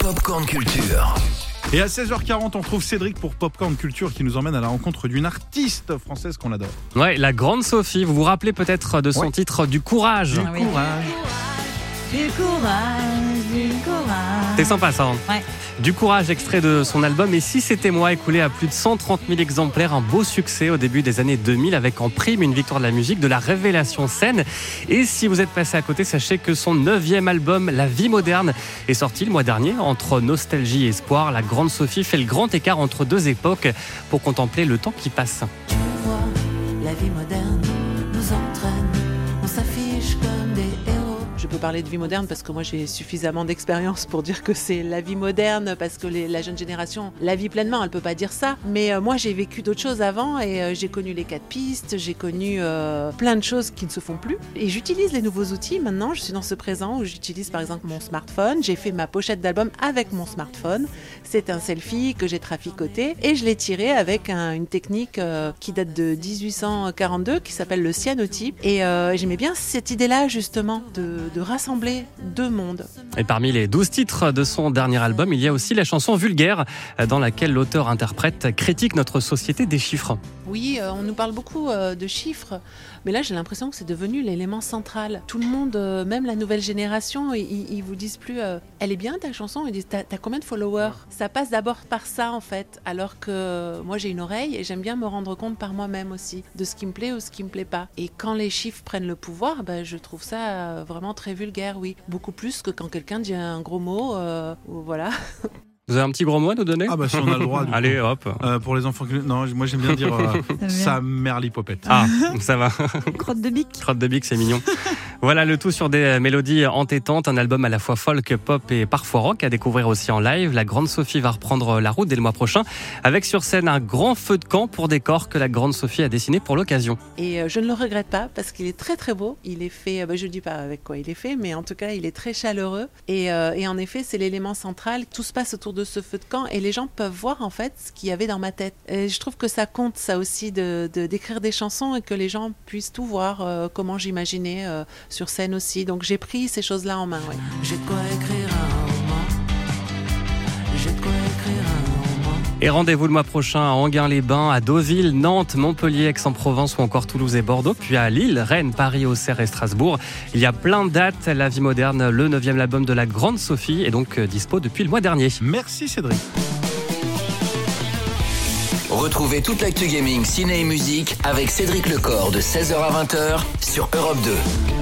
Popcorn Culture. Et à 16h40, on trouve Cédric pour Popcorn Culture qui nous emmène à la rencontre d'une artiste française qu'on adore. Ouais, la grande Sophie, vous vous rappelez peut-être de son Ouais. titre Du courage. Du courage. Du courage, du courage. C'est sympa ça. hein Ouais. Du courage, extrait de son album Et si c'était moi, écoulé à plus de 130 000 exemplaires, un beau succès au début des années 2000 avec en prime une victoire de la musique, de la révélation scène. Et si vous êtes passé à côté, sachez que son neuvième album, La vie moderne, est sorti le mois dernier. Entre nostalgie et espoir, la grande Sophie fait le grand écart entre deux époques pour contempler le temps qui passe. Tu vois, la vie moderne Parler de vie moderne parce que moi j'ai suffisamment d'expérience pour dire que c'est la vie moderne parce que la jeune génération la vit pleinement, elle peut pas dire ça. Mais euh, moi j'ai vécu d'autres choses avant et euh, j'ai connu les quatre pistes, j'ai connu euh, plein de choses qui ne se font plus. Et j'utilise les nouveaux outils maintenant, je suis dans ce présent où j'utilise par exemple mon smartphone, j'ai fait ma pochette d'album avec mon smartphone. C'est un selfie que j'ai traficoté et je l'ai tiré avec un- une technique qui date de 1842 qui s'appelle le cyanotype. Et j'aimais bien cette idée-là justement de rassembler deux mondes. Et parmi les 12 titres de son dernier album, il y a aussi la chanson Vulgaire, dans laquelle l'auteur-interprète critique notre société des chiffres. Oui, euh, on nous parle beaucoup euh, de chiffres, mais là j'ai l'impression que c'est devenu l'élément central. Tout le monde, euh, même la nouvelle génération, ils, vous disent plus euh, Elle est bien ta chanson Ils disent T'as combien de followers? Ça passe d'abord par ça en fait, alors que moi j'ai une oreille et j'aime bien me rendre compte par moi-même aussi de ce qui me plaît ou ce qui me plaît pas. Et quand les chiffres prennent le pouvoir, ben, je trouve ça vraiment très vulgaire, oui. Beaucoup plus que quand quelqu'un dit un gros mot, euh, ou voilà. Vous avez un petit gros mot à nous donner Ah bah si on a le droit. du coup. Allez, hop. Euh, pour les enfants, qui- non, moi j'aime bien dire euh, sa mère l'hypopète. Ah, ça va. Crotte de bique. Crotte de bique, c'est mignon. Voilà le tout sur des mélodies entêtantes, un album à la fois folk, pop et parfois rock à découvrir aussi en live. La grande Sophie va reprendre la route dès le mois prochain avec sur scène un grand feu de camp pour décor que la grande Sophie a dessiné pour l'occasion. Et euh, je ne le regrette pas parce qu'il est très très beau. Il est fait, euh, bah, je ne dis pas avec quoi il est fait, mais en tout cas il est très chaleureux. Et, euh, et en effet c'est l'élément central. Tout se passe autour de ce feu de camp et les gens peuvent voir en fait ce qu'il y avait dans ma tête. Et je trouve que ça compte ça aussi de d'écrire des chansons et que les gens puissent tout voir comment j'imaginais sur scène aussi. Donc j'ai pris ces choses-là en main. ouais. J'ai de quoi écrire un roman. J'ai de quoi écrire un roman. Et rendez-vous le mois prochain à Anguin-les-Bains, à Deauville, Nantes, Montpellier, Aix-en-Provence ou encore Toulouse et Bordeaux, puis à Lille, Rennes, Paris, Auxerre et Strasbourg. Il y a plein de dates. La vie moderne, le neuvième album de la grande Sophie est donc euh, dispo depuis le mois dernier. Merci Cédric. Retrouvez toute l'actu gaming, ciné et musique avec Cédric Lecor de 16h à 20h sur Europe 2.